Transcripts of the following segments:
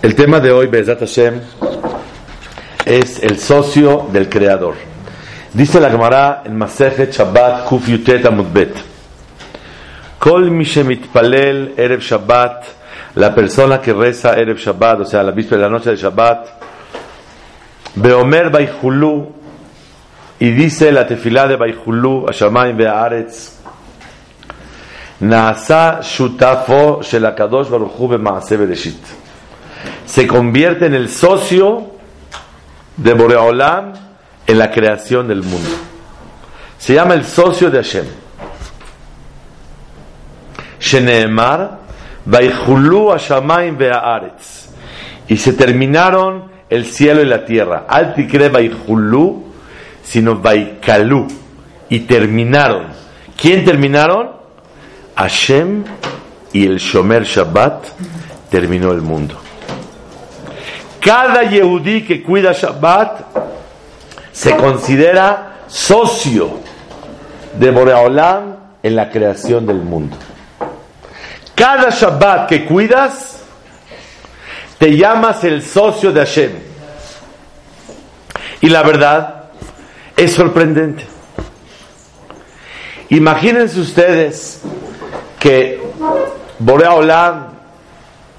El tema de hoy, Bezat Hashem, es el socio del creador. Dice la Gemara en Masejet Shabbat Kuf Yutet Amudbet. Kol mi palel Erev Shabbat, la persona que reza Erev Shabbat, o sea, la víspera de la noche de Shabbat, Beomer Baihulu, y dice la tefilá de Baihulu, Hashamayim Be'aretz, Naasa Shutafo Shel Akadosh Baruch Hu Be'maaseh Bereshit se convierte en el socio de Boreolam en la creación del mundo. Se llama el socio de Hashem. Sheneemar, Vaihulu Hashamayim Be'aretz. Y se terminaron el cielo y la tierra. Altikre Vaihulu, sino Vaikalu. Y terminaron. ¿Quién terminaron? Hashem y el Shomer Shabbat terminó el mundo. Cada Yehudí que cuida Shabbat se considera socio de Boreolam en la creación del mundo. Cada Shabbat que cuidas, te llamas el socio de Hashem. Y la verdad es sorprendente. Imagínense ustedes que Boreolam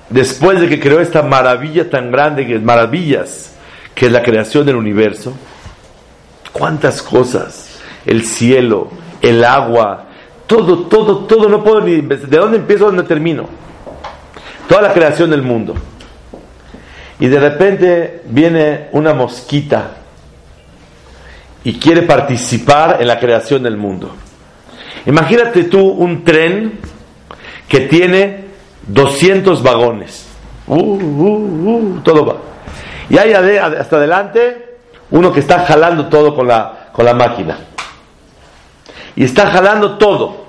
después de que creó esta maravilla tan grande, que maravillas, que es la creación del universo, cuántas cosas, el cielo, el agua, todo, todo, todo, no puedo ni, ¿de dónde empiezo, dónde termino? Toda la creación del mundo. Y de repente viene una mosquita y quiere participar en la creación del mundo. Imagínate tú un tren que tiene 200 vagones. Uh, uh, uh, todo va. Y hay hasta adelante uno que está jalando todo con la, con la máquina. Y está jalando todo.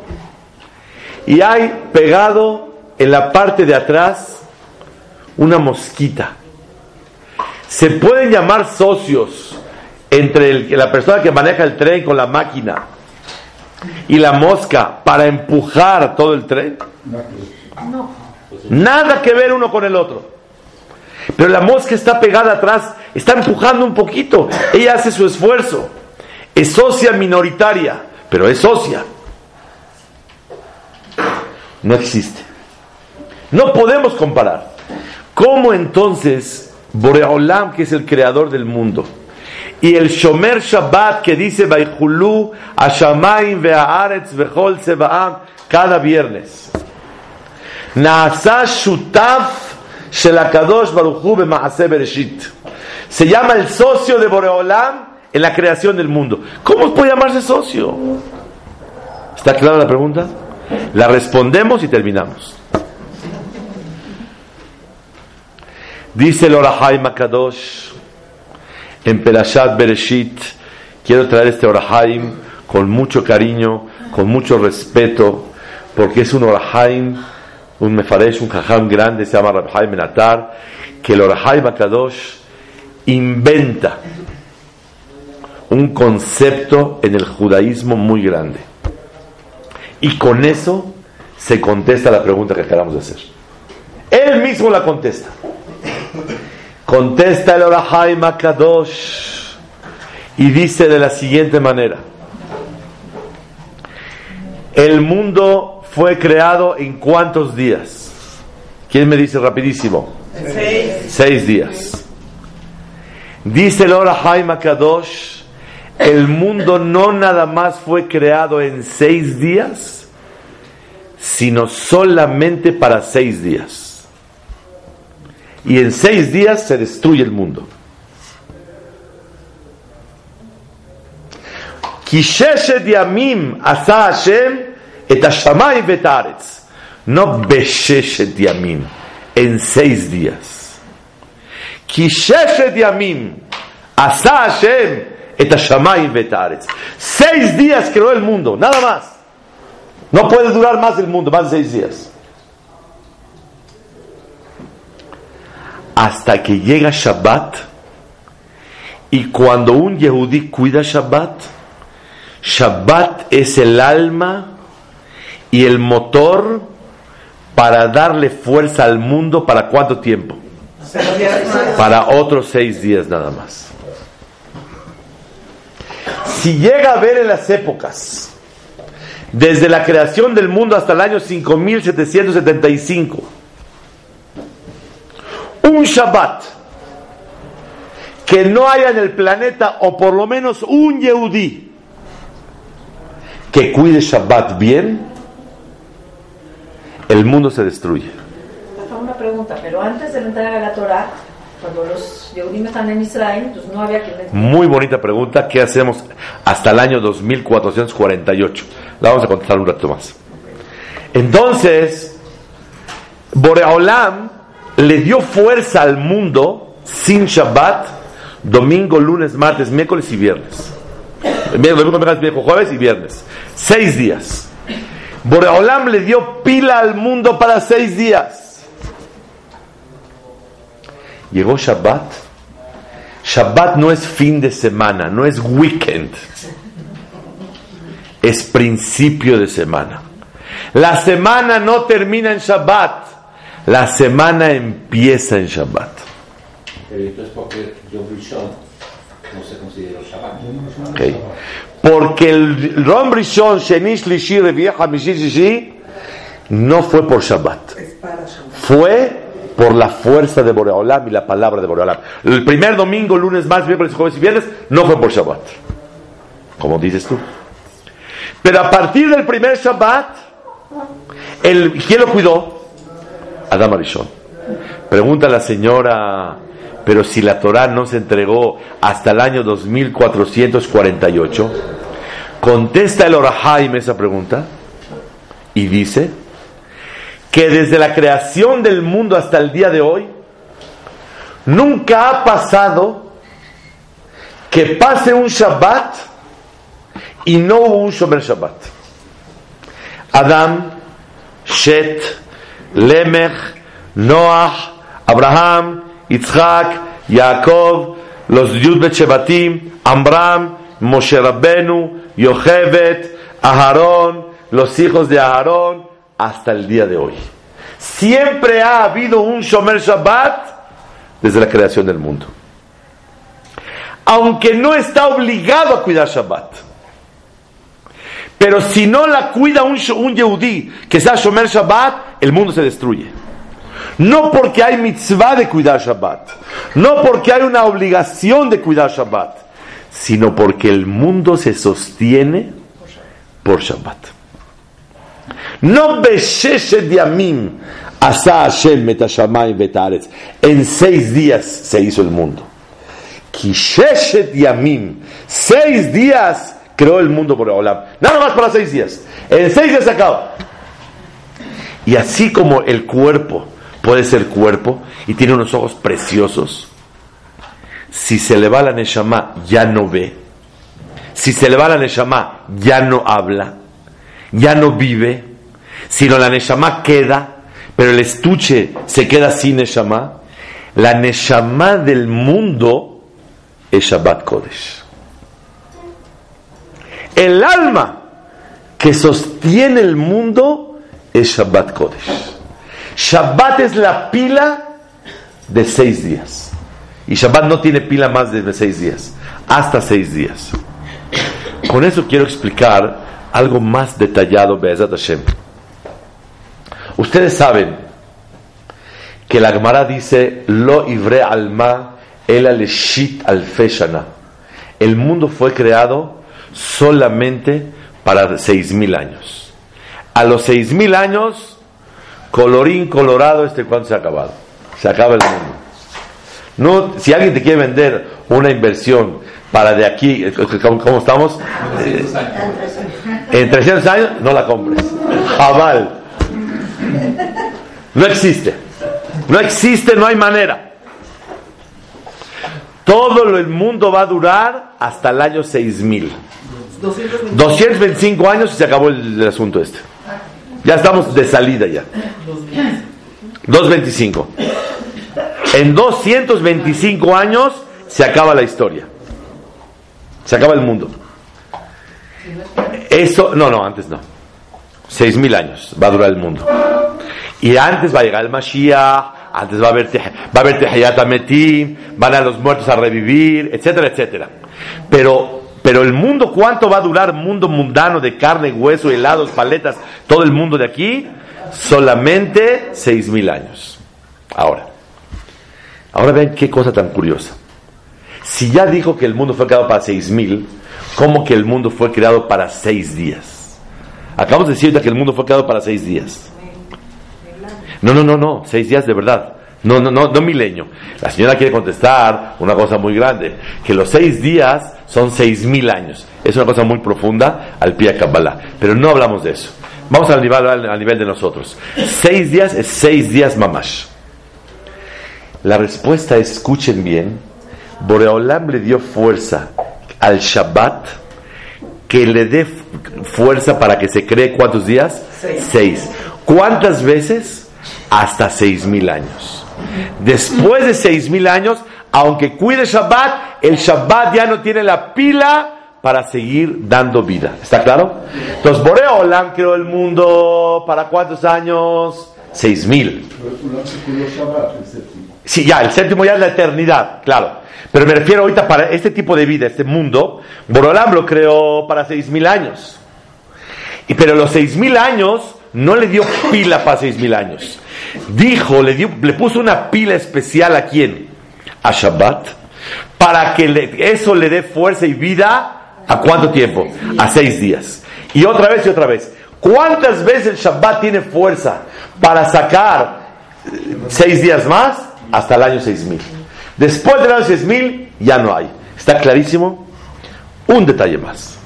Y hay pegado en la parte de atrás una mosquita. Se pueden llamar socios entre la persona que maneja el tren con la máquina y la mosca para empujar todo el tren. No. Nada que ver uno con el otro. Pero la mosca está pegada atrás, está empujando un poquito. Ella hace su esfuerzo. Es socia minoritaria, pero es socia. No existe. No podemos comparar. ¿Cómo entonces Boreolam, que es el creador del mundo, y el Shomer Shabbat que dice Baihulu, Ashamaim, Ve'aretz, Vehol, Sebaam, cada viernes, Naasa Shutaf Shelakadosh Baruchu Bemaase Bereshit. Se llama el socio de Boreolam en la creación del mundo. ¿Cómo puede llamarse socio? ¿Está clara la pregunta? La respondemos y terminamos. Dice el Orahai Makadosh en Perashat Bereshit. Quiero traer este Orahaim con mucho cariño, con mucho respeto, porque es un Orahaim un mefaresh, un jajam grande, se llama Rabhai Menatar, que el Orahai Bakadosh inventa un concepto en el judaísmo muy grande. Y con eso se contesta la pregunta que acabamos de hacer. Él mismo la contesta. Contesta el Orahai Makadosh y dice de la siguiente manera: El mundo fue creado en cuántos días? ¿Quién me dice rapidísimo? Seis. días. Dice el Jaime Kadosh, el mundo no nada más fue creado en seis días, sino solamente para seis días. Y en seis días se destruye el mundo. Yamim asa Hashem et Hashamay betaretz. No besheshet yamim. En seis días. Kisheshet yamim. Asa Hashem et Hashamay betaretz. Seis días creó el mundo, nada más. No puede durar más el mundo, más de seis días. Hasta que llega Shabbat. Y cuando un Yehudí cuida Shabbat, Shabbat es el alma y el motor para darle fuerza al mundo para cuánto tiempo? Para otros seis días nada más. Si llega a ver en las épocas, desde la creación del mundo hasta el año 5775, un Shabbat que no haya en el planeta, o por lo menos un Yehudí, que cuide Shabbat bien, el mundo se destruye. Una pregunta, pero antes de entrar a la Torah, cuando los Yehudim están en Israel, pues no había que... Muy bonita pregunta, ¿qué hacemos hasta el año 2448? La vamos a contestar un rato más. Entonces, Boreolam le dio fuerza al mundo sin Shabbat, domingo, lunes, martes, miércoles y viernes. Domingo, miércoles, jueves y viernes. Seis días. Boreolam le dio pila al mundo para seis días. Llegó Shabbat. Shabbat no es fin de semana, no es weekend. Es principio de semana. La semana no termina en Shabbat. La semana empieza en Shabbat. Pero entonces, ¿por qué Yom Rishon no se consideró Shabbat? Okay. Porque el Rom Rishon, Sheni, Shlishi, Shishi, no fue por Shabbat. Fue por la fuerza de Boreolam y la palabra de Boreolam. El primer domingo, lunes, martes, miércoles, jueves y viernes no fue por Shabbat. Como dices tú. Pero a partir del primer Shabbat, el, ¿quién lo cuidó? Adam Arishon. Pregunta la señora, pero si la Torah no se entregó hasta el año 2448, contesta el Orahaim esa pregunta y dice que desde la creación del mundo hasta el día de hoy, nunca ha pasado que pase un Shabbat y no hubo un Shomer Shabbat. Adam, Shet, Lemech, Noah, Abraham, Yitzhak, Jacob, los Yudbet Shebatim, Amram, Moshe Rabbenu, Yochebet, Aharón, los hijos de Aharón, hasta el día de hoy. Siempre ha habido un Shomer Shabbat desde la creación del mundo. Aunque no está obligado a cuidar Shabbat. Pero si no la cuida un, un Yehudí que sea Shomer Shabbat, el mundo se destruye. No porque hay mitzvah de cuidar Shabbat, no porque hay una obligación de cuidar Shabbat, sino porque el mundo se sostiene por Shabbat. No yamim asa Hashem. En seis días se hizo el mundo. Kisheshet yamim. Seis días creó el mundo por Olam. Nada más para seis días. En seis días se acaba. Y así como el cuerpo puede ser cuerpo y tiene unos ojos preciosos, si se le va la Neshama ya no ve. Si se le va la Neshama ya no habla. Ya no vive. Sino la Neshama queda, pero el estuche se queda sin Neshama. La Neshama del mundo es Shabbat Kodesh. El alma que sostiene el mundo es Shabbat Kodesh. Shabbat es la pila de seis días. Y Shabbat no tiene pila más de seis días, hasta seis días. Con eso quiero explicar algo más detallado, Be'ezat Hashem. Ustedes saben que la Gemara dice, Lo ibre alma el aleshit al feshana. El mundo fue creado solamente para seis mil años. A los seis mil años, colorín colorado, este cuando se ha acabado. Se acaba el mundo. No, si alguien te quiere vender una inversión para de aquí, ¿cómo, estamos? Eh, en 300 años, no la compres. Jabal. No existe. No existe, no hay manera. Todo el mundo va a durar hasta el año 6000. 225 años y se acabó el, el asunto este. Ya estamos de salida ya. 225. En 225 años se acaba la historia. Se acaba el mundo. Eso, no, no, antes no. 6000 años va a durar el mundo. Y antes va a llegar el Mashiach, antes va a haber, va a haber Ametim, van a los muertos a revivir, etcétera, etcétera. Pero, pero el mundo, ¿cuánto va a durar? Mundo mundano de carne, hueso, helados, paletas, todo el mundo de aquí, solamente seis mil años. Ahora, ahora ven qué cosa tan curiosa. Si ya dijo que el mundo fue creado para seis mil, ¿cómo que el mundo fue creado para seis días? Acabamos de decir que el mundo fue creado para seis días. No, no, no, no, seis días de verdad. No, no, no, no milenio. La señora quiere contestar una cosa muy grande, que los seis días son seis mil años. Es una cosa muy profunda al pie de Kabbalah. Pero no hablamos de eso. Vamos al nivel, al nivel de nosotros. Seis días es seis días mamash. La respuesta es, escuchen bien, Boreolam le dio fuerza al Shabbat que le dé fuerza para que se cree cuántos días? Seis. ¿Cuántas veces? Hasta seis mil años. Después de seis mil años, aunque cuide Shabbat, el Shabbat ya no tiene la pila para seguir dando vida. ¿Está claro? Entonces, Boreolam creó el mundo para cuántos años? Seis mil. Sí, ya, el séptimo ya es la eternidad, claro. Pero me refiero ahorita para este tipo de vida, este mundo, Borolam lo creó para seis mil años. Y pero los seis mil años no le dio pila para seis mil años. Dijo, le, dio, le puso una pila especial a quién? A Shabbat. Para que eso le dé fuerza y vida a cuánto tiempo? A seis días. Y otra vez y otra vez. ¿Cuántas veces el Shabbat tiene fuerza para sacar eh, seis días más? Hasta el año seis mil. Después del año seis mil ya no hay. ¿Está clarísimo? Un detalle más.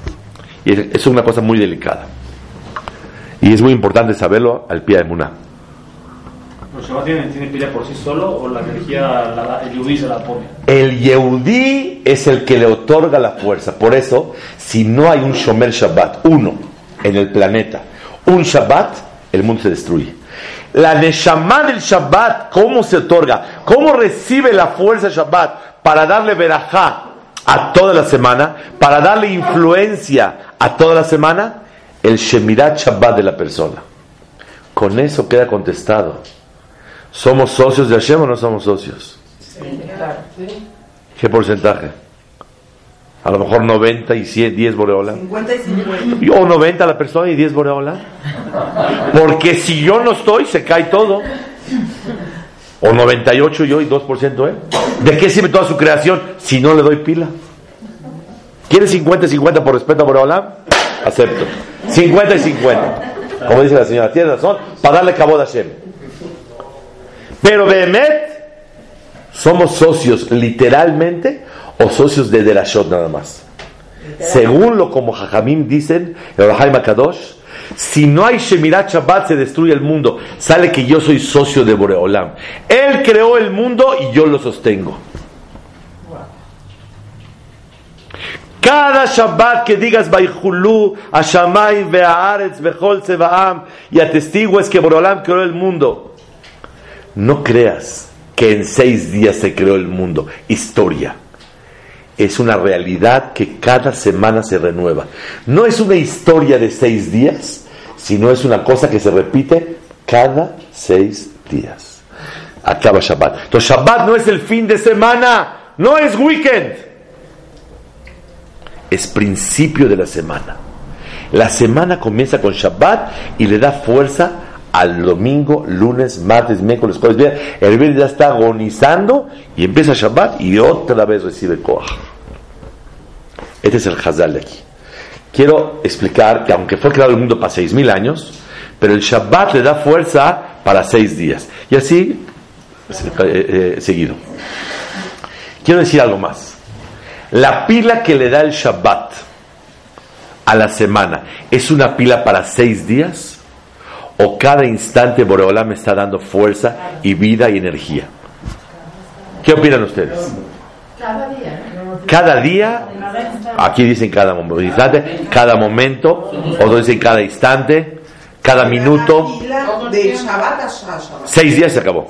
Y es una cosa muy delicada. Y es muy importante saberlo al pie de Muná. ¿Los Shabbat tiene, tiene pila por sí solo o la energía, el Yudí se la pone? El Yehudí es el que le otorga la fuerza. Por eso, si no hay un Shomer Shabbat, uno en el planeta, un Shabbat, el mundo se destruye. La Neshama del Shabbat, ¿cómo se otorga? ¿Cómo recibe la fuerza Shabbat para darle verajá a toda la semana? Para darle influencia a toda la semana? El Shemirat Shabbat de la persona. Con eso queda contestado. ¿Somos socios de Hashem o no somos socios? ¿Qué porcentaje? A lo mejor 90 y 100, 10 Boreola. 50 y 50. O 90 la persona y 10 Boreola. Porque si yo no estoy, se cae todo. O 98 yo y 2% él. ¿De qué sirve toda su creación si no le doy pila? ¿Quieres 50 y 50 por respeto a Boreola? Acepto. 50 y 50. Como dice la señora, tiene razón, para darle cabo a Hashem. Pero Behemet, ¿somos socios literalmente o socios de Derashot nada más? Según lo como Jajamim dicen, el Rahaim Kadosh, si no hay Shemirat Shabbat se destruye el mundo. Sale que yo soy socio de Boreolam. Él creó el mundo y yo lo sostengo. Cada Shabbat que digas Baihulu, Ashamay, Be'aretz, Behol, Sebaam, y atestigues que Boreolam creó el mundo. No creas que en seis días se creó el mundo. Historia. Es una realidad que cada semana se renueva. No es una historia de seis días, sino es una cosa que se repite cada seis días. Acaba Shabbat. Entonces Shabbat no es el fin de semana, no es weekend. Es principio de la semana. La semana comienza con Shabbat y le da fuerza al domingo, lunes, martes, miércoles, jueves, viernes. El viernes ya está agonizando y empieza Shabbat y otra vez recibe Koach. Este es el Hazal de aquí. Quiero explicar que aunque fue creado el mundo para seis mil años, pero el Shabbat le da fuerza para seis días. Y así, eh, eh, seguido. Quiero decir algo más. La pila que le da el Shabbat a la semana es una pila para seis días o cada instante Boreolam me está dando fuerza y vida y energía. ¿Qué opinan ustedes? Cada día. Cada día, aquí dicen cada instante, cada momento, otros dicen cada instante, cada minuto, seis días se acabó.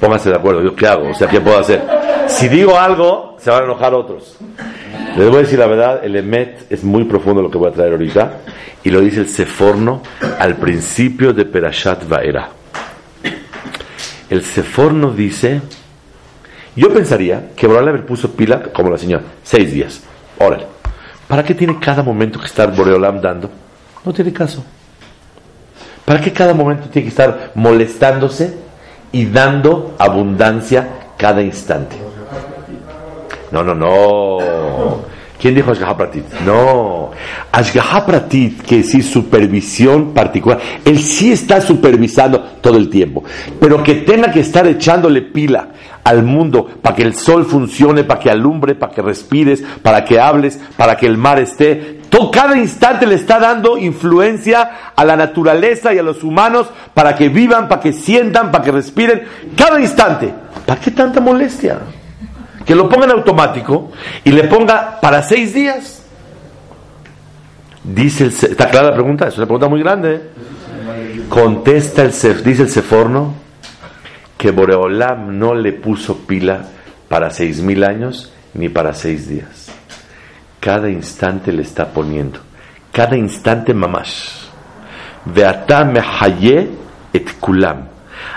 Pónganse de acuerdo, ¿yo qué hago? O sea, ¿qué puedo hacer? Si digo algo, se van a enojar otros. Les voy a decir la verdad, el Emet es muy profundo lo que voy a traer ahorita, y lo dice el Seforno al principio de Perashat Vaera. El Seforno dice, yo pensaría que Boreolam puso pila como la señora, seis días. Órale. ¿Para qué tiene cada momento que estar Boreolam dando? No tiene caso. ¿Para qué cada momento tiene que estar molestándose y dando abundancia cada instante? No, no, no. ¿Quién dijo Ashgaha Pratit? No. Ashgaha Pratit, que sí, supervisión particular. Él sí está supervisando todo el tiempo. Pero que tenga que estar echándole pila al mundo para que el sol funcione, para que alumbre, para que respires, para que hables, para que el mar esté. Todo, cada instante le está dando influencia a la naturaleza y a los humanos para que vivan, para que sientan, para que respiren. Cada instante. ¿Para qué tanta molestia? Que lo ponga en automático y le ponga para seis días. Dice el, ¿Está clara la pregunta? Es una pregunta muy grande. Contesta el dice el Seforno que Boreolam no le puso pila para seis mil años ni para seis días. Cada instante le está poniendo. Cada instante mamash. Veata mehaye et kulam.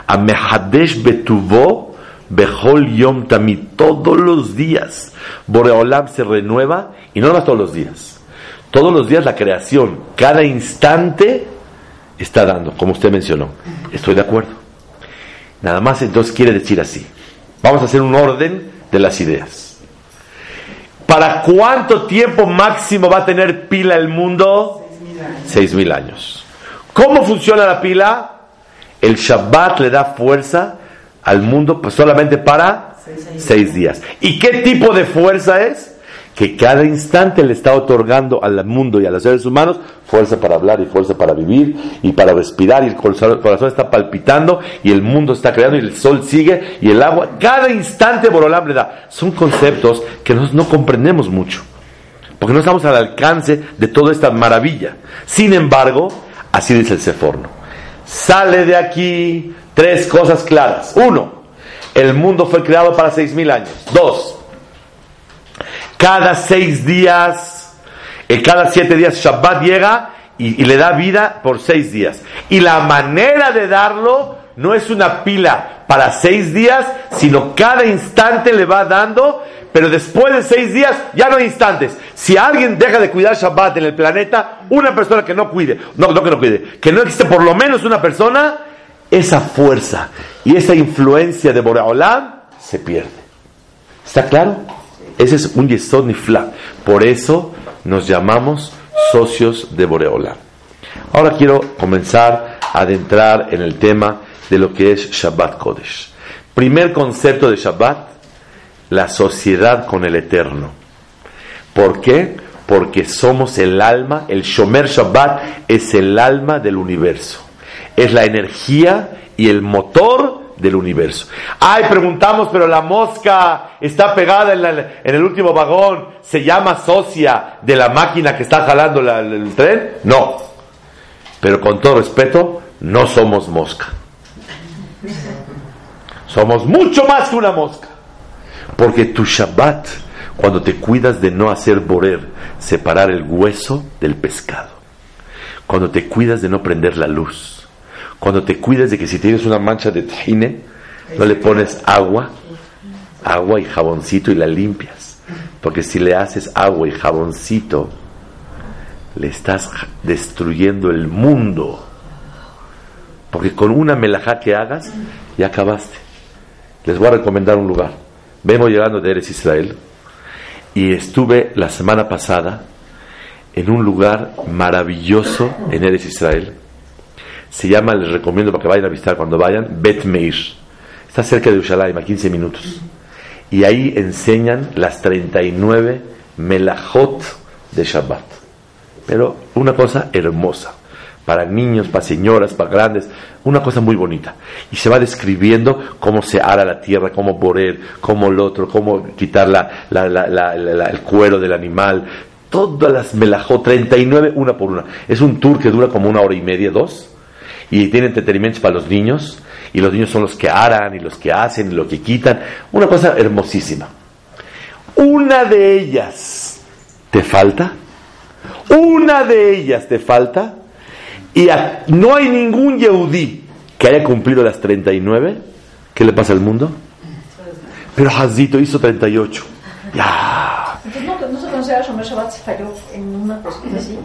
A mehadesh betuvo Behol Yom Tamid, todos los días. Boreolam se renueva y no más todos los días. Todos los días la creación, cada instante está dando, como usted mencionó. Estoy de acuerdo. Nada más entonces quiere decir así. Vamos a hacer un orden de las ideas. ¿Para cuánto tiempo máximo va a tener pila el mundo? Seis mil años. ¿Cómo funciona la pila? El Shabbat le da fuerza al mundo pues solamente para seis, días. ¿Y qué tipo de fuerza es? Que cada instante le está otorgando al mundo y a los seres humanos fuerza para hablar y fuerza para vivir y para respirar y el corazón está palpitando y el mundo está creando y el sol sigue y el agua. Cada instante Borolam le da. Son conceptos que nosotros no comprendemos mucho porque no estamos al alcance de toda esta maravilla. Sin embargo, así dice el Seforno. Sale de aquí Tres cosas claras. Uno, el mundo fue creado para seis mil años. Dos, cada seis días, eh, cada siete días Shabbat llega y, le da vida por seis días. Y la manera de darlo no es una pila para seis días, sino cada instante le va dando, pero después de seis días ya no hay instantes. Si alguien deja de cuidar Shabbat en el planeta, una persona que no cuide, no que no cuide, que no existe por lo menos una persona, esa fuerza y esa influencia de Boreolam se pierde. ¿Está claro? Ese es un yesod nifla. Por eso nos llamamos socios de Boreolam. Ahora quiero comenzar a adentrar en el tema de lo que es Shabbat Kodesh. Primer concepto de Shabbat, la sociedad con el Eterno. ¿Por qué? Porque somos el alma, el Shomer Shabbat es el alma del universo es la energía y el motor del universo. Ay, preguntamos, pero la mosca está pegada en, el último vagón, ¿se llama socia de la máquina que está jalando el tren? No. Pero con todo respeto, no somos mosca. Somos mucho más que una mosca. Porque tu Shabbat, cuando te cuidas de no hacer borer, separar el hueso del pescado. Cuando te cuidas de no prender la luz cuando te cuidas de que si tienes una mancha de tajine, no le pones agua, agua y jaboncito y la limpias. Porque si le haces agua y jaboncito, le estás destruyendo el mundo. Porque con una melajá que hagas, ya acabaste. Les voy a recomendar un lugar. Vengo llegando de Eres Israel y estuve la semana pasada en un lugar maravilloso en Eres Israel se llama, les recomiendo para que vayan a visitar cuando vayan, Bet Meir. Está cerca de Ushalayim, a 15 minutos. Y ahí enseñan las 39 melajot de Shabbat. Pero una cosa hermosa. Para niños, para señoras, para grandes. Una cosa muy bonita. Y se va describiendo cómo se ara la tierra, cómo borer, cómo el otro, cómo quitar el cuero del animal. Todas las melajot, 39 una por una. Es un tour que dura como una hora y media, dos y tiene entretenimientos para los niños y los niños son los que harán y los que hacen y lo que quitan. Una cosa hermosísima. Una de ellas te falta. Una de ellas te falta. Y no hay ningún Yehudí que haya cumplido las 39 ¿qué le pasa al mundo? Pero Hazito hizo 38. Ya. Entonces, no, no se considera Shomer Shabbat si falló en una cosita así.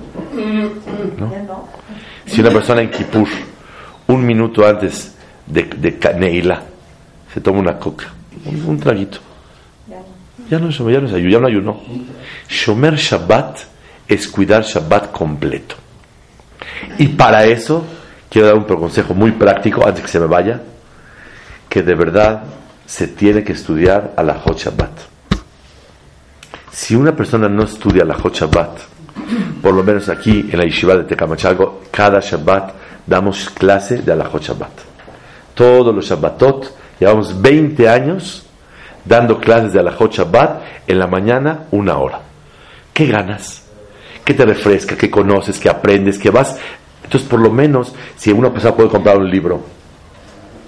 ¿No? Ya no. Si una persona en Kippur, un minuto antes de, de Ka- Neila, se toma una coca, un, un traguito, Ya no. ya no, ya no ayunó. Shomer Shabbat es cuidar Shabbat completo. Y para eso, quiero dar un consejo muy práctico antes que se me vaya, que de verdad se tiene que estudiar a la Hot Shabbat. Si una persona no estudia la Hot Shabbat, por lo menos aquí en la Yeshiva de Tecamachalgo, cada Shabbat damos clase de la Hot Shabbat. Todos los Shabbatot, llevamos 20 años dando clases de Alajot Shabbat en la mañana, una hora. ¿Qué ganas? ¿Qué te refresca? ¿Qué conoces? ¿Qué aprendes? ¿Qué vas? Entonces, por lo menos, si una persona puede comprar un libro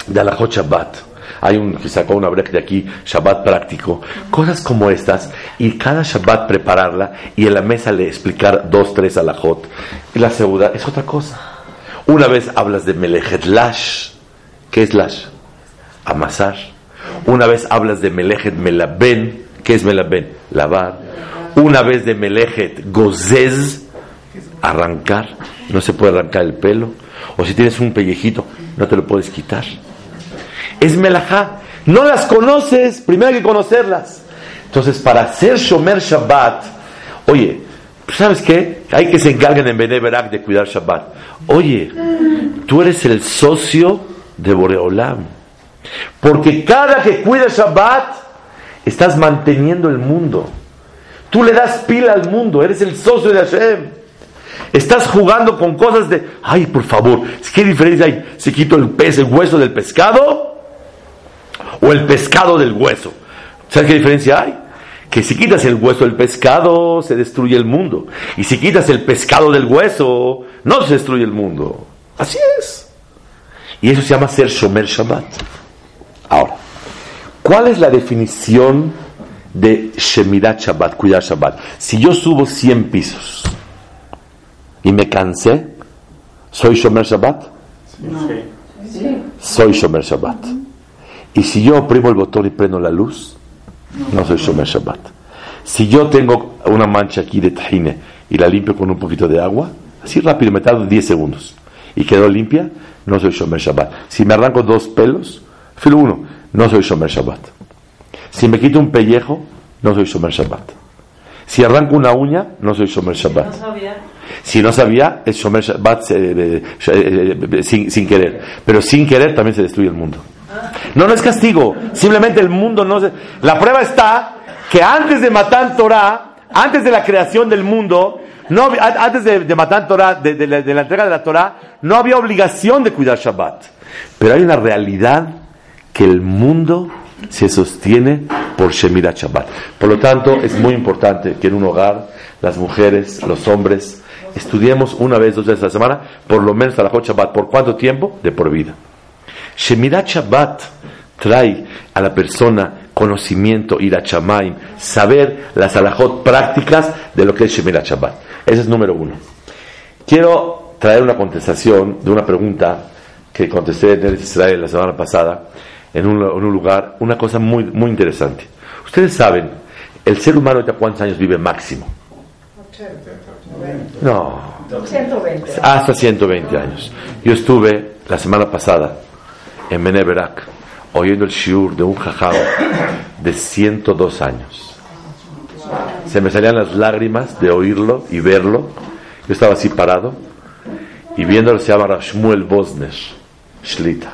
de Alajot Shabbat, hay un que sacó una break de aquí, Shabbat práctico, cosas como estas, y cada Shabbat prepararla y en la mesa le explicar dos, tres Alajot. Y la segunda es otra cosa. Una vez hablas de Melechet Lash, ¿qué es Lash? Amasar. Una vez hablas de Melejet Melaben, ¿qué es Melaben? Lavar. Una vez de Melejet Gozez, arrancar. No se puede arrancar el pelo. O si tienes un pellejito, no te lo puedes quitar. Es Melajá. No las conoces, primero hay que conocerlas. Entonces, para hacer Shomer Shabbat, oye, ¿sabes qué? Hay que se encarguen en Bene Berak de cuidar Shabbat. Oye, tú eres el socio de Boreolam. Porque cada que cuida Shabbat, estás manteniendo el mundo. Tú le das pila al mundo, eres el socio de Hashem. Estás jugando con cosas de, ay, por favor, ¿qué diferencia hay si quito el pez, el hueso del pescado o el pescado del hueso? ¿Sabes qué diferencia hay? Que si quitas el hueso del pescado, se destruye el mundo. Y si quitas el pescado del hueso, no se destruye el mundo. Así es. Y eso se llama ser Shomer Shabbat. Ahora, ¿cuál es la definición de Shemirat Shabbat, cuidar Shabbat? Si yo subo 100 pisos y me cansé, ¿soy Shomer Shabbat? Soy Shomer Shabbat. Y si yo oprimo el botón y prendo la luz, no soy Shomer Shabbat. Si yo tengo una mancha aquí de tajine y la limpio con un poquito de agua, así rápido, me tardo 10 segundos y quedó limpia, no soy Shomer Shabbat. Si me arranco dos pelos, filo uno, no soy Shomer Shabbat. Si me quito un pellejo, no soy Shomer Shabbat. Si arranco una uña, no soy Shomer Shabbat. Si no sabía, es Shomer Shabbat eh, eh, eh, sin, sin querer. Pero sin querer también se destruye el mundo. No, no es castigo. Simplemente el mundo no se... La prueba está que antes de Matan Torah, antes de la creación del mundo, no, antes de, de Matan Torah, de, de la, de la entrega de la Torah, no había obligación de cuidar Shabbat. Pero hay una realidad que el mundo se sostiene por Shemirat Shabbat. Por lo tanto, es muy importante que en un hogar, las mujeres, los hombres, estudiemos una vez, dos veces a la semana, por lo menos a la Shabbat. ¿Por cuánto tiempo? De por vida. Shemirat Shabbat trae a la persona conocimiento, ir a Shamaim, saber las alajot prácticas de lo que es Shemirat Shabbat. Ese es número uno. Quiero traer una contestación de una pregunta que contesté en Israel la semana pasada en un, en un lugar, una cosa muy, muy interesante. Ustedes saben, el ser humano ahorita cuántos años vive máximo. No, 120. hasta 120 años. Yo estuve la semana pasada en Beneberak oyendo el shiur de un jajam de 102 años. Se me salían las lágrimas de oírlo y verlo. Yo estaba así parado y viéndolo se llama Shmuel Bosner Shlita.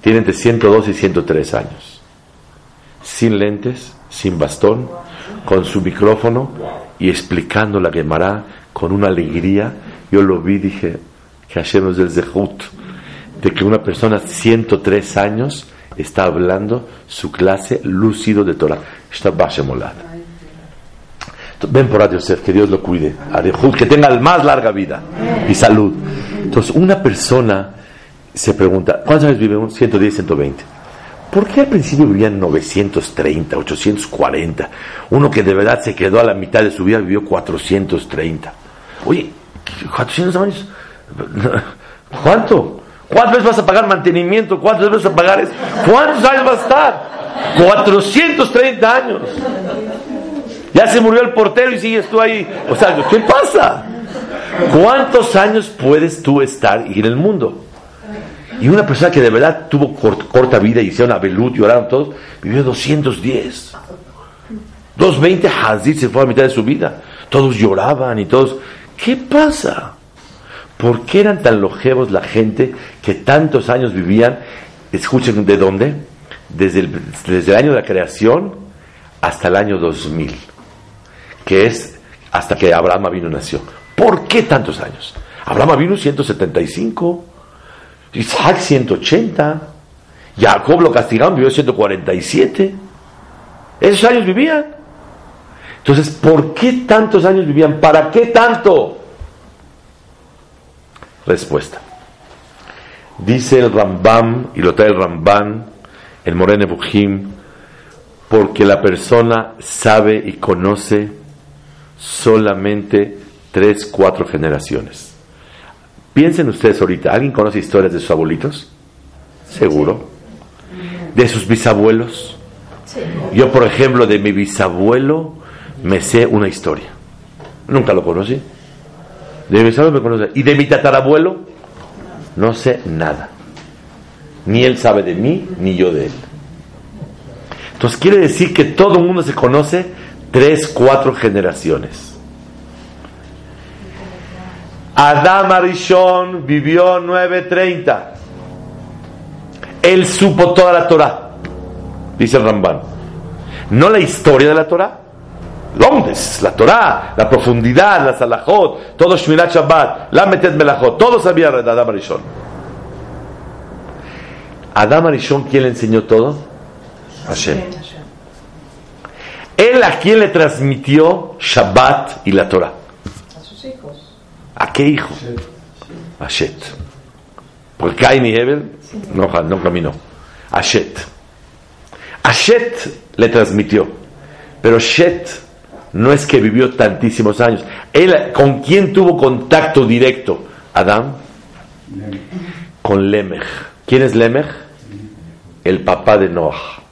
Tiene entre 102 y 103 años. Sin lentes, sin bastón, con su micrófono y explicando la Gemara con una alegría. Yo lo vi dije que Hashem del Zehut de que una persona de 103 años está hablando su clase lúcido de Torah. Está Bashemolad. Ven por Yosef, que Dios lo cuide. Que tenga más larga vida y salud. Entonces, una persona se pregunta, ¿cuántos años vive uno? 110, 120. ¿Por qué al principio vivían 930, 840? Uno que de verdad se quedó a la mitad de su vida vivió 430. Oye, 400 años. ¿Cuánto? ¿Cuántas veces vas a pagar mantenimiento? ¿Cuántas veces vas a pagar eso? ¿Cuántos años vas a estar? 430 años. Ya se murió el portero y sigues tú ahí. O sea, ¿qué pasa? ¿Cuántos años puedes tú estar en el mundo? Y una persona que de verdad tuvo corta vida y hicieron a y oraron todos, vivió 210. 220 Hazid se fue a mitad de su vida. Todos lloraban y todos. ¿Qué pasa? ¿Por qué eran tan longevos la gente que tantos años vivían? Escuchen, ¿de dónde? Desde el, desde el año de la creación hasta el año 2000, que es hasta que Abraham vino nació. ¿Por qué tantos años? Abraham vino 175, Isaac 180, Jacob lo castigaron, vivió 147. Esos años vivían. Entonces, ¿por qué tantos años vivían? ¿Para qué tanto? Respuesta. Dice el Rambam, y lo trae el Rambam, el Morene Bujim, porque la persona sabe y conoce solamente tres, cuatro generaciones. Piensen ustedes ahorita, ¿alguien conoce historias de sus abuelitos? Seguro. ¿De sus bisabuelos? Yo, por ejemplo, de mi bisabuelo me sé una historia. Nunca lo conocí. De mi. Y de mi tatarabuelo no sé nada. Ni él sabe de mí, ni yo de él. Entonces quiere decir que todo el mundo se conoce tres, cuatro generaciones. Adam Arishon vivió 930. Él supo toda la Torah, dice el Ramban. No la historia de la Torah, ¿Dónde? La Torah, la profundidad, la Salahot, todo Shmirat Shabbat, la Metet Melachot, todo sabía de Adam Arishon. Adam Arishon, ¿quién le enseñó todo? Hashem. Él a quién le transmitió Shabbat y la Torah. A sus hijos. ¿A qué hijo? A Shet. Porque Cain y Hebel no, no caminó. A Shet. A Shet le transmitió. Pero Shet no es que vivió tantísimos años. Él, ¿Con quién tuvo contacto directo? Adán. Con Lemech. ¿Quién es Lemech? El papá de Noah.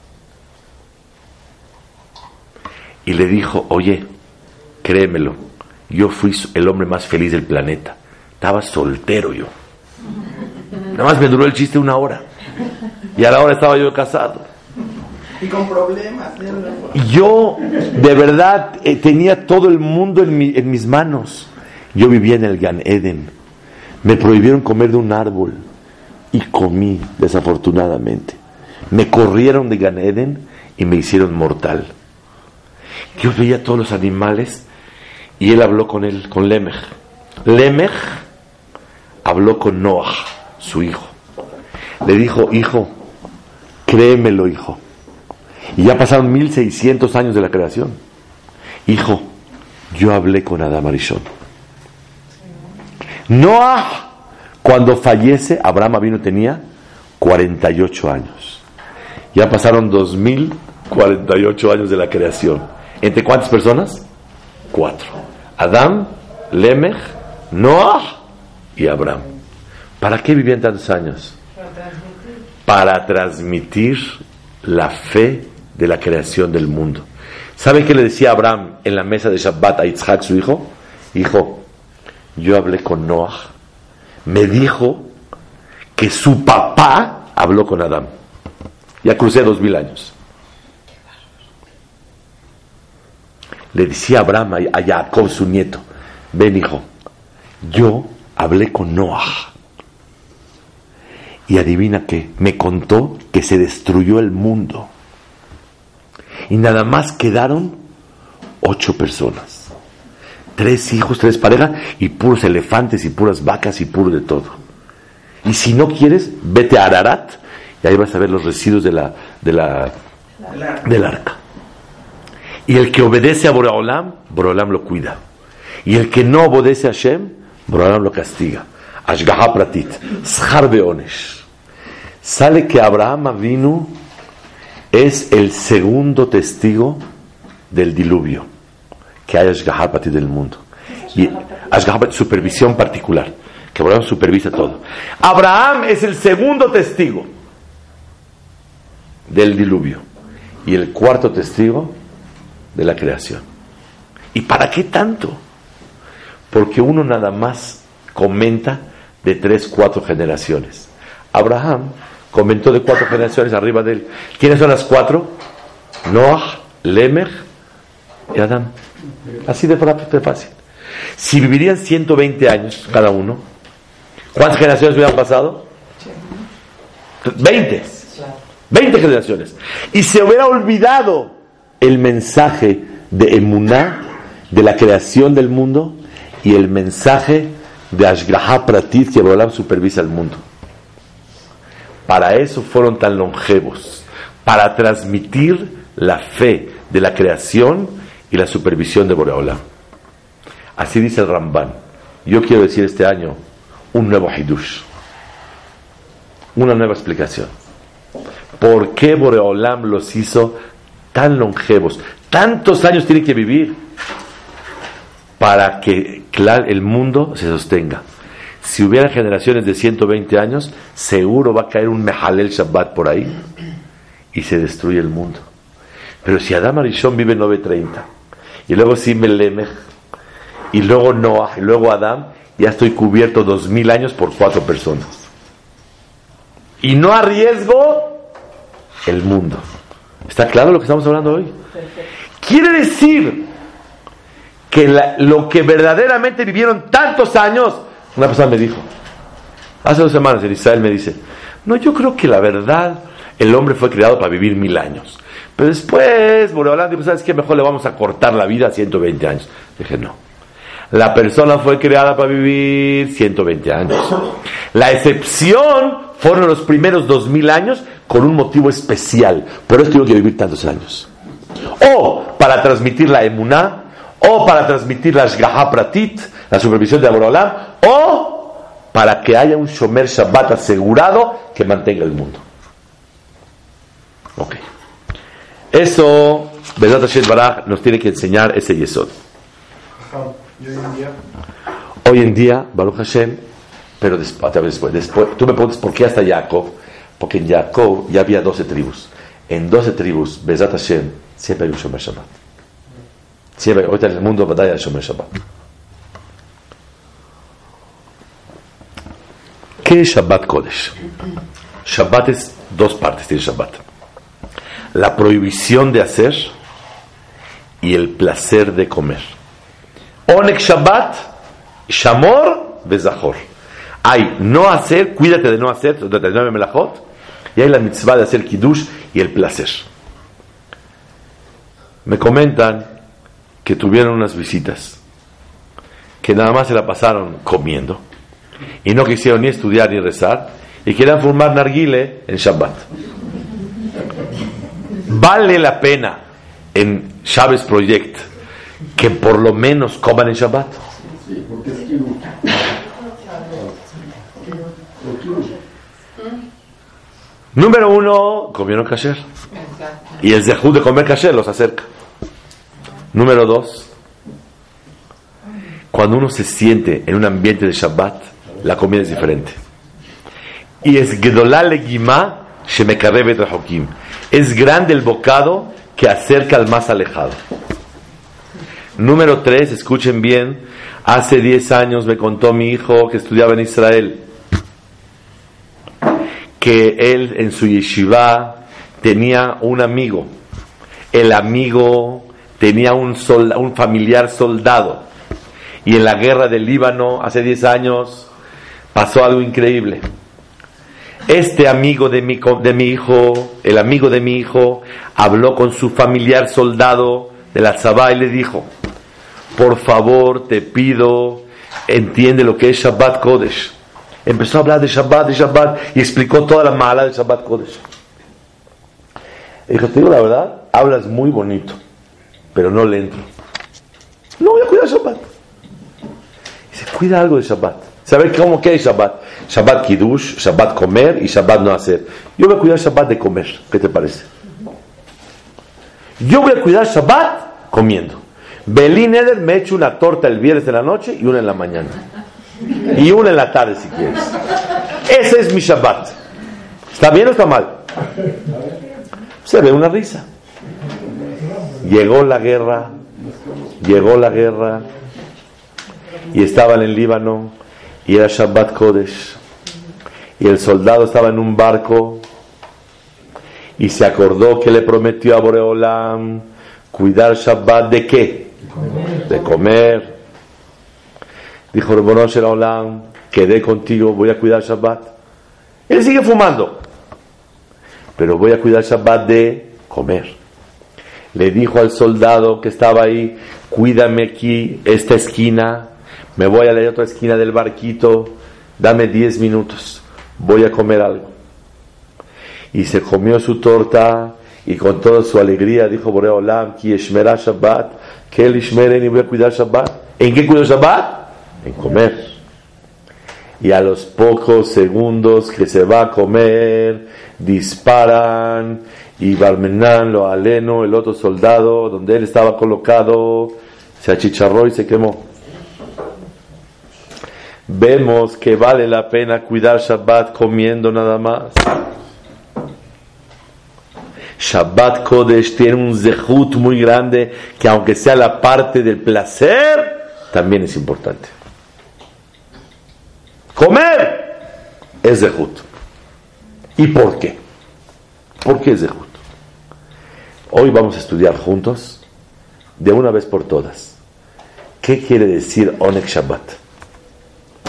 Y le dijo, oye, créemelo, yo fui el hombre más feliz del planeta. Estaba soltero yo. Nada más me duró el chiste una hora. Y a la hora estaba yo casado. Y con problemas. Yo, de verdad, eh, tenía todo el mundo en, mis manos. Yo vivía en el Gan Eden. Me prohibieron comer de un árbol. Y comí, desafortunadamente. Me corrieron de Gan Eden y me hicieron mortal. Yo veía todos los animales y él habló con él, con Lemech. Lemech habló con Noah, su hijo. Le dijo, hijo, créemelo, hijo. Y ya pasaron 1600 años de la creación. Hijo, yo hablé con Adam Arishon. Noah, cuando fallece, Abraham vino tenía 48 años. Ya pasaron 2048 años de la creación. ¿Entre cuántas personas? Cuatro. Adán, Lemech, Noah y Abraham. ¿Para qué vivían tantos años? Para transmitir la fe de la creación del mundo. ¿Sabe qué le decía Abraham en la mesa de Shabbat a Yitzhak, su hijo? Hijo, yo hablé con Noah. Me dijo que su papá habló con Adán. Ya crucé dos mil años. Le decía Abraham a Jacob, su nieto, ven hijo, yo hablé con Noah. Y adivina qué, me contó que se destruyó el mundo y nada más quedaron ocho personas. Tres hijos, tres parejas y puros elefantes y puras vacas y puro de todo. Y si no quieres, vete a Ararat y ahí vas a ver los residuos de la, de la, del arca. Y el que obedece a Boraholam, Boraholam lo cuida. Y el que no obedece a Hashem, Boraholam lo castiga. Ashgaha pratit, Sale que Abraham vino es el segundo testigo del diluvio que hay Ashgahabati del mundo. Y supervisión particular. que Boreolam supervisa todo. Abraham es el segundo testigo del diluvio y el cuarto testigo de la creación. ¿Y para qué tanto? Porque uno nada más comenta de tres, cuatro generaciones. Abraham comentó de cuatro generaciones arriba de él. ¿Quiénes son las cuatro? Noah, Lemech y Adán. Así de fácil. Si vivirían 120 años cada uno, ¿cuántas generaciones hubieran pasado? 20. 20 generaciones. Y se hubiera olvidado el mensaje de Emuná, de la creación del mundo, y el mensaje de Ashgraha Pratit que Borolam supervisa el mundo. Para eso fueron tan longevos, para transmitir la fe de la creación y la supervisión de Boreolam. Así dice el Ramban. Yo quiero decir este año un nuevo Hidush, una nueva explicación. ¿Por qué Boreolam los hizo tan longevos? Tantos años tiene que vivir para que el mundo se sostenga. Si hubiera generaciones de 120 años, seguro va a caer un Mehalel Shabbat por ahí y se destruye el mundo. Pero si Adam Arishon vive 930 y luego Simelemech y luego Noah y luego Adam, ya estoy cubierto dos mil años por cuatro personas. Y no arriesgo el mundo. ¿Está claro lo que estamos hablando hoy? Quiere decir que lo que verdaderamente vivieron tantos años, una persona me dijo, hace dos semanas en Israel me dice, no, yo creo que la verdad, el hombre fue creado para vivir mil años. Pero después, Boreolán dijo, ¿sabes qué? Mejor le vamos a cortar la vida a 120 años. Dije, no. La persona fue creada para vivir 120 años. La excepción fueron los primeros 2000 años con un motivo especial. Por eso tuvo que vivir tantos años. O para transmitir la emuná, o para transmitir la shgaha pratit, la supervisión de Boreolán, o para que haya un shomer shabbat asegurado que mantenga el mundo. Ok. Eso, Bedrat Hashem Baraj nos tiene que enseñar ese yesod. Hoy en día, Baruch Hashem, pero después, después, después, tú me preguntas por qué hasta Jacob, porque en Jacob ya había 12 tribus. En 12 tribus, Bezat Hashem, siempre hay un Shomer Shabbat. Siempre, ahorita en el mundo batalla el Shomer Shabbat. ¿Qué es Shabbat Kodesh? Shabbat es dos partes, tiene Shabbat la prohibición de hacer y el placer de comer. Onek Shabbat, Shamor, Bezahor. Hay no hacer, cuídate de no hacer, y hay la mitzvah de hacer kiddush y el placer. Me comentan que tuvieron unas visitas, que nada más se la pasaron comiendo, y no quisieron ni estudiar ni rezar, y querían formar narguile en Shabbat vale la pena en Chávez Project que por lo menos coman en Shabbat. Número uno, comieron kasher. Y el zehud de comer kasher los acerca. Número dos, cuando uno se siente en un ambiente de Shabbat, la comida es diferente. Y es es grande el bocado que acerca al más alejado. Número tres, escuchen bien, hace 10 años me contó mi hijo que estudiaba en Israel que él en su yeshiva tenía un amigo. El amigo tenía un, un familiar soldado. Y en la guerra del Líbano, hace 10 años, pasó algo increíble este amigo de mi, de mi hijo, el amigo de mi hijo, habló con su familiar soldado de la Zabá y le dijo, por favor te pido, entiende lo que es Shabbat Kodesh. Empezó a hablar de Shabbat, de Shabbat, y explicó toda la mala de Shabbat Kodesh. dijo, te digo la verdad, hablas muy bonito, pero no le entro. No voy a cuidar Shabbat. Dice, cuida algo de Shabbat. ¿Saber cómo que es Shabbat? Shabbat Kiddush, Shabbat comer y Shabbat no hacer. Yo voy a cuidar Shabbat de comer. ¿Qué te parece? Yo voy a cuidar Shabbat comiendo. Belín Eder me echo una torta el viernes de la noche y una en la mañana. Y una en la tarde si quieres. Ese es mi Shabbat. ¿Está bien o está mal? Se ve una risa. Llegó la guerra, llegó la guerra y estaba en Líbano y era Shabbat Kodesh. Y el soldado estaba en un barco y se acordó que le prometió a Boreolam cuidar Shabbat de qué? De comer. Dijo Rebonosh Olam, quedé contigo, voy a cuidar Shabbat. Él sigue fumando, pero voy a cuidar Shabbat de comer. Le dijo al soldado que estaba ahí, cuídame aquí, esta esquina, me voy a la otra esquina del barquito, dame 10 minutos, voy a comer algo. Y se comió su torta y con toda su alegría dijo Boreo Olam, ki eshmera Shabbat, que él y voy a cuidar Shabbat. ¿En qué cuido Shabbat? En comer. Y a los pocos segundos que se va a comer, disparan y Barmenán, lo aleno, el otro soldado, donde él estaba colocado, se achicharró y se quemó. Vemos que vale la pena cuidar Shabbat comiendo nada más. Shabbat Kodesh tiene un zehut muy grande que aunque sea la parte del placer, también es importante. Comer es zehut. ¿Y por qué? ¿Por qué es zehut? Hoy vamos a estudiar juntos, de una vez por todas, qué quiere decir Onek Shabbat.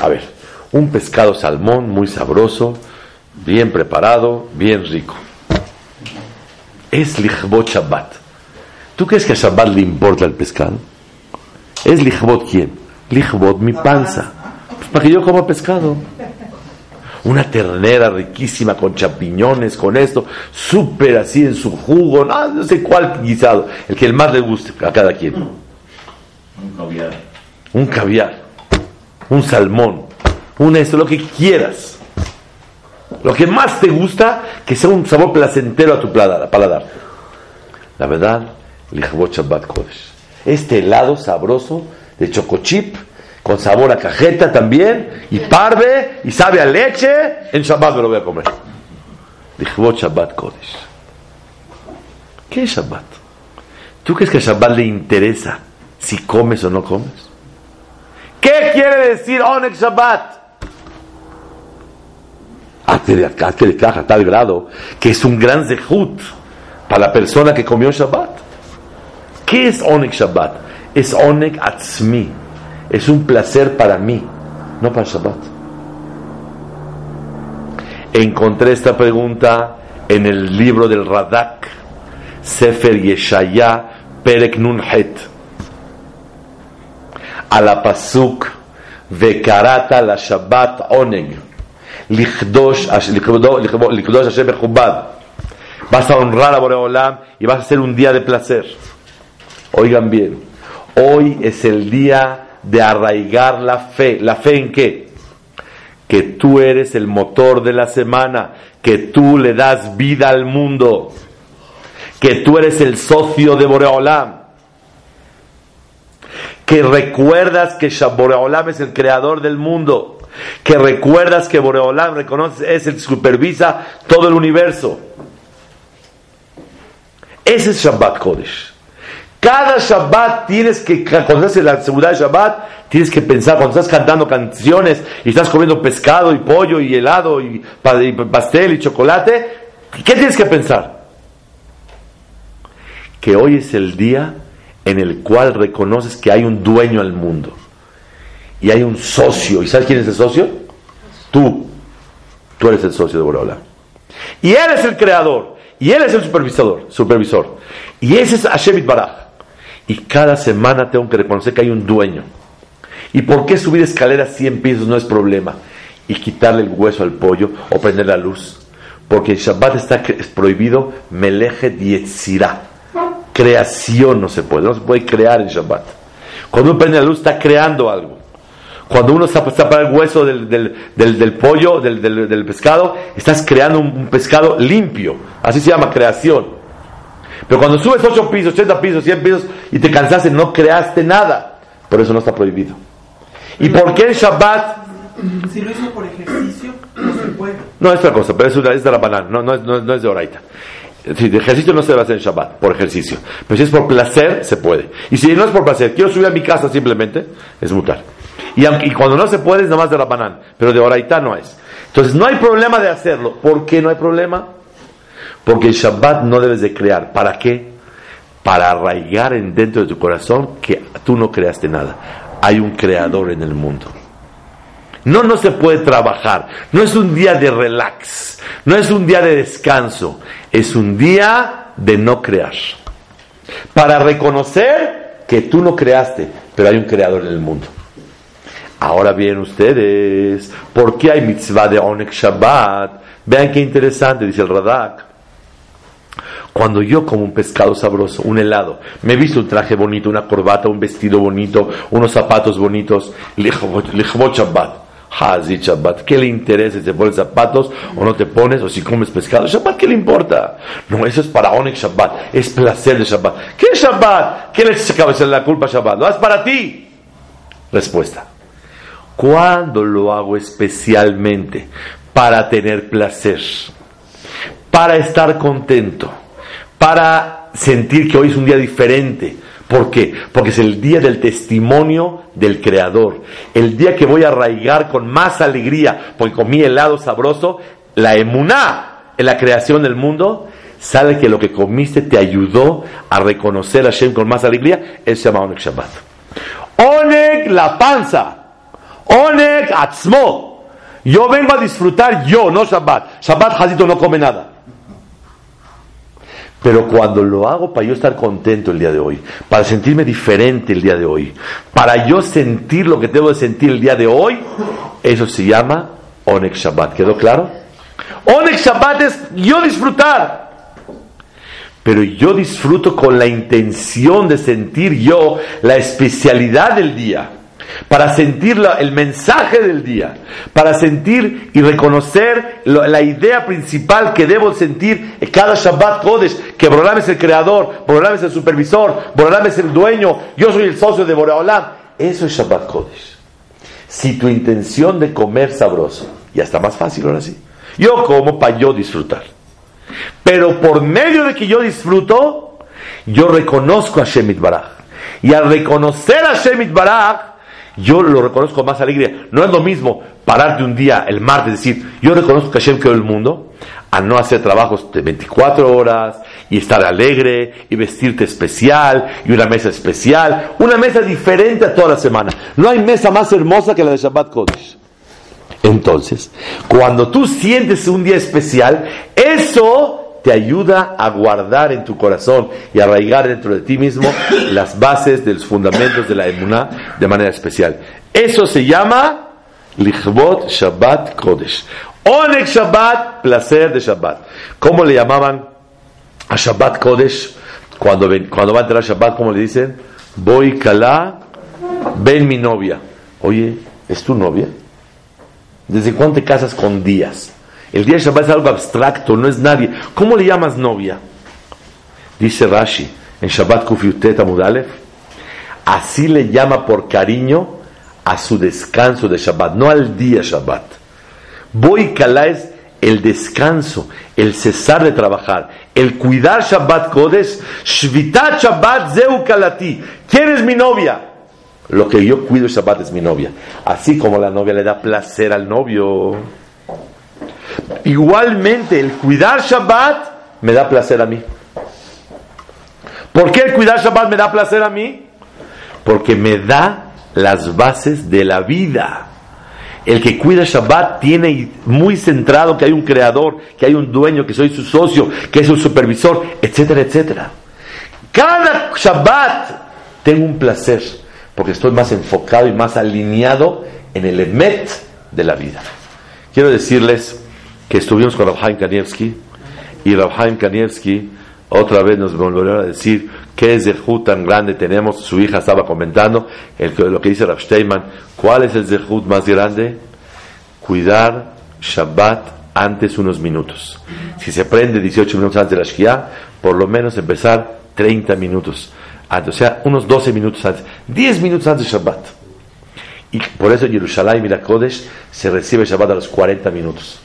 A ver, un pescado salmón muy sabroso, bien preparado, bien rico es Lichbot Shabbat. ¿Tú crees que a Shabbat le importa el pescado? ¿Es Lichbot quién? Lichbot mi panza. Pues para que yo coma pescado. Una ternera riquísima con champiñones, con esto, súper así en su jugo, no, sé cuál guisado, el que el más le guste a cada quien. Un caviar. Un caviar, un salmón, un esto, lo que quieras. Lo que más te gusta, que sea un sabor placentero a tu paladar. La verdad, Lichbot Shabbat Kodesh. Este helado sabroso de chocochip, con sabor a cajeta también, y parve, y sabe a leche, en Shabbat me lo voy a comer. Lichbot Shabbat Kodesh. ¿Qué es Shabbat? ¿Tú crees que a Shabbat le interesa si comes o no comes? ¿Qué quiere decir Onek Shabbat? hazte de caja a tal grado que es un gran zehut para la persona que comió Shabbat. ¿Qué es Onek Shabbat? Es Onek Atzmi. Es un placer para mí, no para Shabbat. Encontré esta pregunta en el libro del Radak, Sefer Yeshaya, Perek Nun Het. A la Pasuk, Vekarata la Shabbat Oneg. Vas a honrar a Boreolam y vas a hacer un día de placer. Oigan bien, hoy es el día de arraigar la fe. ¿La fe en qué? Que tú eres el motor de la semana, que tú le das vida al mundo, que tú eres el socio de Boreolam, que recuerdas que Boreolam es el creador del mundo que recuerdas que Boreolam reconoce es el que supervisa todo el universo. Ese es Shabbat Kodesh. Cada Shabbat tienes que, cuando estás en la seguridad de Shabbat, tienes que pensar, cuando estás cantando canciones y estás comiendo pescado y pollo y helado y pastel y chocolate, ¿qué tienes que pensar? Que hoy es el día en el cual reconoces que hay un dueño al mundo y hay un socio. ¿Y sabes quién es el socio? Tú. Tú eres el socio de Borola. Y él es el creador. Y él es el supervisor. supervisor. Y ese es Hashem Baraj. Y cada semana tengo que reconocer que hay un dueño. ¿Y por qué subir escaleras 100 pisos no es problema? Y quitarle el hueso al pollo o prender la luz. Porque en Shabbat está prohibido meleje dietzirá. Creación no se puede. No se puede crear en Shabbat. Cuando uno prende la luz está creando algo. Cuando uno para el hueso del, del, pollo, del, pescado, estás creando un, pescado limpio. Así se llama creación. Pero cuando subes 8 pisos, 80 pisos, 100 pisos y te cansaste, no creaste nada. Por eso no está prohibido. ¿Y por qué en Shabbat? Si lo hizo por ejercicio, no se puede. No, es otra cosa, pero es, una- es de la banana, no, no, no es de Oraita. Si de ejercicio no se debe hacer en Shabbat, por ejercicio. Pero si es por placer, se puede. Y si no es por placer, quiero subir a mi casa simplemente, es mutar. Y, cuando no se puede, es nada más de la banana. Pero de Oraita no es. Entonces no hay problema de hacerlo. ¿Por qué no hay problema? Porque el Shabbat no debes de crear. ¿Para qué? Para arraigar en dentro de tu corazón que tú no creaste nada. Hay un creador en el mundo. No, no se puede trabajar. No es un día de relax. No es un día de descanso. Es un día de no crear. Para reconocer que tú no creaste, pero hay un creador en el mundo. Ahora bien ustedes, ¿por qué hay mitzvah de Onek Shabbat? Vean qué interesante, dice el Radak. Cuando yo como un pescado sabroso, un helado, me he visto un traje bonito, una corbata, un vestido bonito, unos zapatos bonitos, lichvot Shabbat. Hazi Shabbat, ¿qué le interesa si te pones zapatos o no te pones o si comes pescado? Shabbat, ¿qué le importa? No, eso es para Onek Shabbat, es placer de Shabbat. ¿Qué es Shabbat? ¿Qué le echas la culpa a Shabbat? Lo haz para ti. Respuesta. ¿Cuándo lo hago especialmente? Para tener placer, para estar contento, para sentir que hoy es un día diferente. ¿Por qué? Porque es el día del testimonio del Creador. El día que voy a arraigar con más alegría, porque comí helado sabroso, la emuná en la creación del mundo, sabe que lo que comiste te ayudó a reconocer a Hashem con más alegría, él se llama Shabbat. Onek la panza. Onek atzmo. Yo vengo a disfrutar yo, no Shabbat. Shabbat Hazito no come nada. Pero cuando lo hago para yo estar contento el día de hoy, para sentirme diferente el día de hoy, para yo sentir lo que debo de sentir el día de hoy, eso se llama Onek Shabbat. ¿Quedó claro? Onek Shabbat es yo disfrutar. Pero yo disfruto con la intención de sentir yo la especialidad del día para sentir el mensaje del día, para sentir y reconocer la idea principal que debo sentir en cada Shabbat Kodesh, que Borolam es el creador, Borolam es el supervisor, Borolam es el dueño, yo soy el socio de Boreolam. Eso es Shabbat Kodesh. Si tu intención de comer sabroso, ya está más fácil ahora sí. Yo como para yo disfrutar. Pero por medio de que yo disfruto, yo reconozco a Shemit Baraj. Y al reconocer a Shemit Baraj, yo lo reconozco con más alegría. No es lo mismo pararte un día, el martes, decir, yo reconozco que Hashem creó el mundo, a no hacer trabajos de 24 horas, y estar alegre, y vestirte especial, y una mesa especial, una mesa diferente a toda la semana. No hay mesa más hermosa que la de Shabbat Kodesh. Entonces, cuando tú sientes un día especial, eso te ayuda a guardar en tu corazón y arraigar dentro de ti mismo las bases de los fundamentos de la emuná de manera especial. Eso se llama Lichbot Shabbat Kodesh. Onek Shabbat, placer de Shabbat. ¿Cómo le llamaban a Shabbat Kodesh? Cuando, ven- cuando va a entrar Shabbat, ¿cómo le dicen? Voy Kalá, ven mi novia. Oye, ¿es tu novia? ¿Desde cuándo te casas con días? El día de Shabbat es algo abstracto, no es nadie. ¿Cómo le llamas novia? Dice Rashi en Shabbat Kufiutet Amud Aleph, así le llama por cariño a su descanso de Shabbat, no al día Shabbat. Boy Kala es el descanso, el cesar de trabajar, el cuidar Shabbat Kodesh, Shvitat Shabbat Zeu Kalati. ¿Quién es mi novia? Lo que yo cuido Shabbat es mi novia. Así como la novia le da placer al novio. Igualmente, el cuidar Shabbat me da placer a mí. ¿Por qué el cuidar Shabbat me da placer a mí? Porque me da las bases de la vida. El que cuida Shabbat tiene muy centrado que hay un creador, que hay un dueño, que soy su socio, que es su supervisor, etcétera, etcétera. Cada Shabbat tengo un placer, porque estoy más enfocado y más alineado en el emet de la vida. Quiero decirles que estuvimos con Rabhaim Kanievski y Rabhaim Kanievski otra vez nos volvió a decir qué zehut tan grande tenemos. Su hija estaba comentando el, lo que dice Rav Steinman. ¿Cuál es el zehut más grande? Cuidar Shabbat antes unos minutos. Si se prende 18 minutos antes de la Shkia, por lo menos empezar 30 minutos antes. O sea, unos 12 minutos antes. 10 minutos antes de Shabbat. Y por eso en Jerusalén y la Kodesh se recibe Shabbat a los 40 minutos.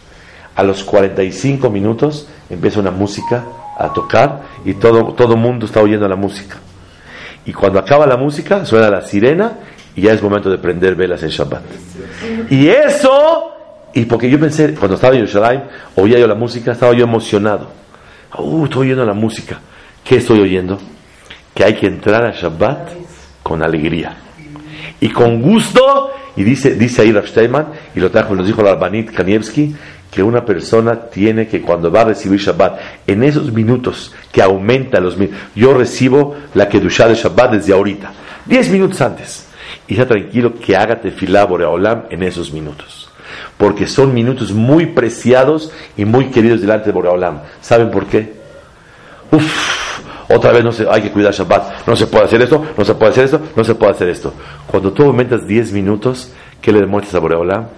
A los 45 minutos empieza una música a tocar y todo todo mundo está oyendo la música. Y cuando acaba la música suena la sirena y ya es momento de prender velas en Shabbat. Y eso, y porque yo pensé, cuando estaba en Jerusalén, oía yo la música, estaba yo emocionado. Uh, estoy oyendo la música. ¿Qué estoy oyendo? Que hay que entrar a Shabbat con alegría y con gusto. Y dice, dice ahí Rav Steinman, y lo trajo, nos dijo el Albanit Kanievski, que una persona tiene que cuando va a recibir Shabbat, en esos minutos que aumenta los minutos, yo recibo la Kedushá de Shabbat desde ahorita, 10 minutos antes, y está tranquilo que haga tefilá Boreolam en esos minutos, porque son minutos muy preciados y muy queridos delante de Boreolam. ¿Saben por qué? Uf, otra vez no se, hay que cuidar Shabbat, no se puede hacer esto, no se puede hacer esto, no se puede hacer esto. Cuando tú aumentas 10 minutos, ¿qué le demuestras a Boreolam?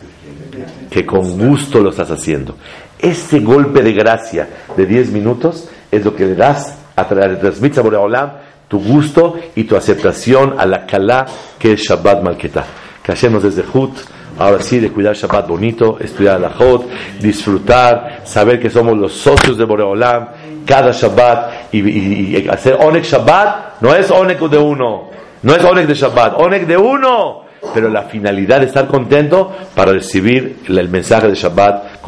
Que con gusto lo estás haciendo. Este golpe de gracia de 10 minutos es lo que le das a través de Boreolam tu gusto y tu aceptación a la Kalá que es Shabbat Malketá. Que hacemos desde Hut, ahora sí, de cuidar Shabbat bonito, estudiar la Hot, disfrutar, saber que somos los socios de Boreolam cada Shabbat y, y- y hacer Onek Shabbat no es Onek de uno, no es Onek de Shabbat, Onek de uno pero la finalidad de estar contento para recibir el mensaje de Shabbat